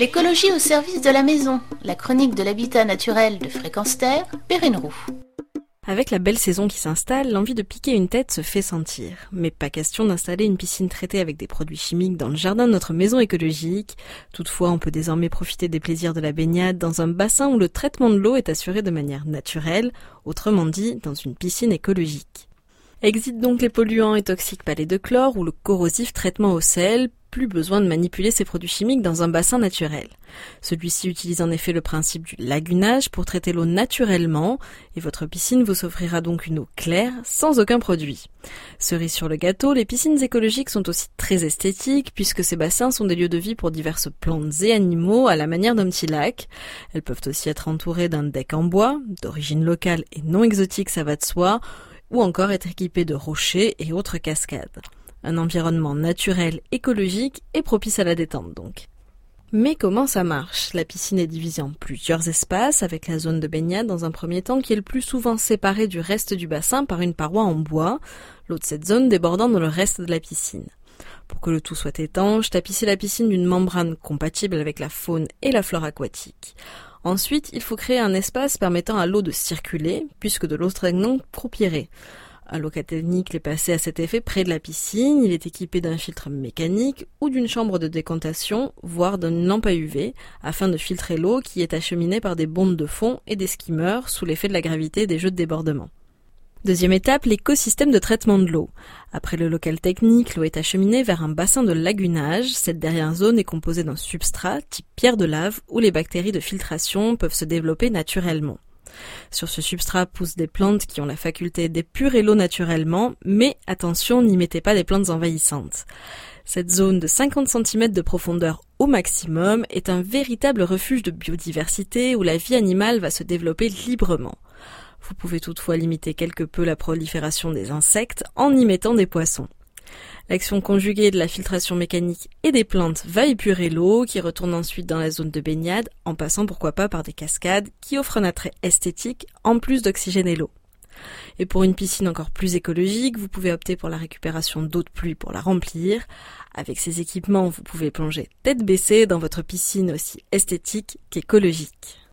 L'écologie au service de la maison, la chronique de l'habitat naturel de Fréquence Terre, Perrine Roux. Avec la belle saison qui s'installe, l'envie de piquer une tête se fait sentir. Mais pas question d'installer une piscine traitée avec des produits chimiques dans le jardin de notre maison écologique. Toutefois, on peut désormais profiter des plaisirs de la baignade dans un bassin où le traitement de l'eau est assuré de manière naturelle, autrement dit, dans une piscine écologique. Exit donc les polluants et toxiques palais de chlore ou le corrosif traitement au sel, plus besoin de manipuler ces produits chimiques dans un bassin naturel. Celui-ci utilise en effet le principe du lagunage pour traiter l'eau naturellement et votre piscine vous offrira donc une eau claire sans aucun produit. Cerise sur le gâteau, les piscines écologiques sont aussi très esthétiques puisque ces bassins sont des lieux de vie pour diverses plantes et animaux à la manière d'un petit lac. Elles peuvent aussi être entourées d'un deck en bois, d'origine locale et non exotique ça va de soi, ou encore être équipé de rochers et autres cascades. Un environnement naturel, écologique et propice à la détente donc. Mais comment ça marche? La piscine est divisée en plusieurs espaces, avec la zone de baignade dans un premier temps qui est le plus souvent séparée du reste du bassin par une paroi en bois, l'autre cette zone débordant dans le reste de la piscine. Pour que le tout soit étanche, tapissez la piscine d'une membrane compatible avec la faune et la flore aquatique. Ensuite, il faut créer un espace permettant à l'eau de circuler, puisque de l'eau stagnante croupierait. Un locatechnique est passé à cet effet près de la piscine, il est équipé d'un filtre mécanique ou d'une chambre de décantation, voire d'une lampe à UV, afin de filtrer l'eau qui est acheminée par des bondes de fond et des skimmers sous l'effet de la gravité des jeux de débordement. Deuxième étape, l'écosystème de traitement de l'eau. Après le local technique, l'eau est acheminée vers un bassin de lagunage. Cette dernière zone est composée d'un substrat type pierre de lave où les bactéries de filtration peuvent se développer naturellement. Sur ce substrat poussent des plantes qui ont la faculté d'épurer l'eau naturellement, mais attention, n'y mettez pas des plantes envahissantes. Cette zone de 50 cm de profondeur au maximum est un véritable refuge de biodiversité où la vie animale va se développer librement. Vous pouvez toutefois limiter quelque peu la prolifération des insectes en y mettant des poissons. L'action conjuguée de la filtration mécanique et des plantes va épurer l'eau qui retourne ensuite dans la zone de baignade en passant pourquoi pas par des cascades qui offrent un attrait esthétique en plus d'oxygéner l'eau. Et pour une piscine encore plus écologique, vous pouvez opter pour la récupération d'eau de pluie pour la remplir. Avec ces équipements, vous pouvez plonger tête baissée dans votre piscine aussi esthétique qu'écologique.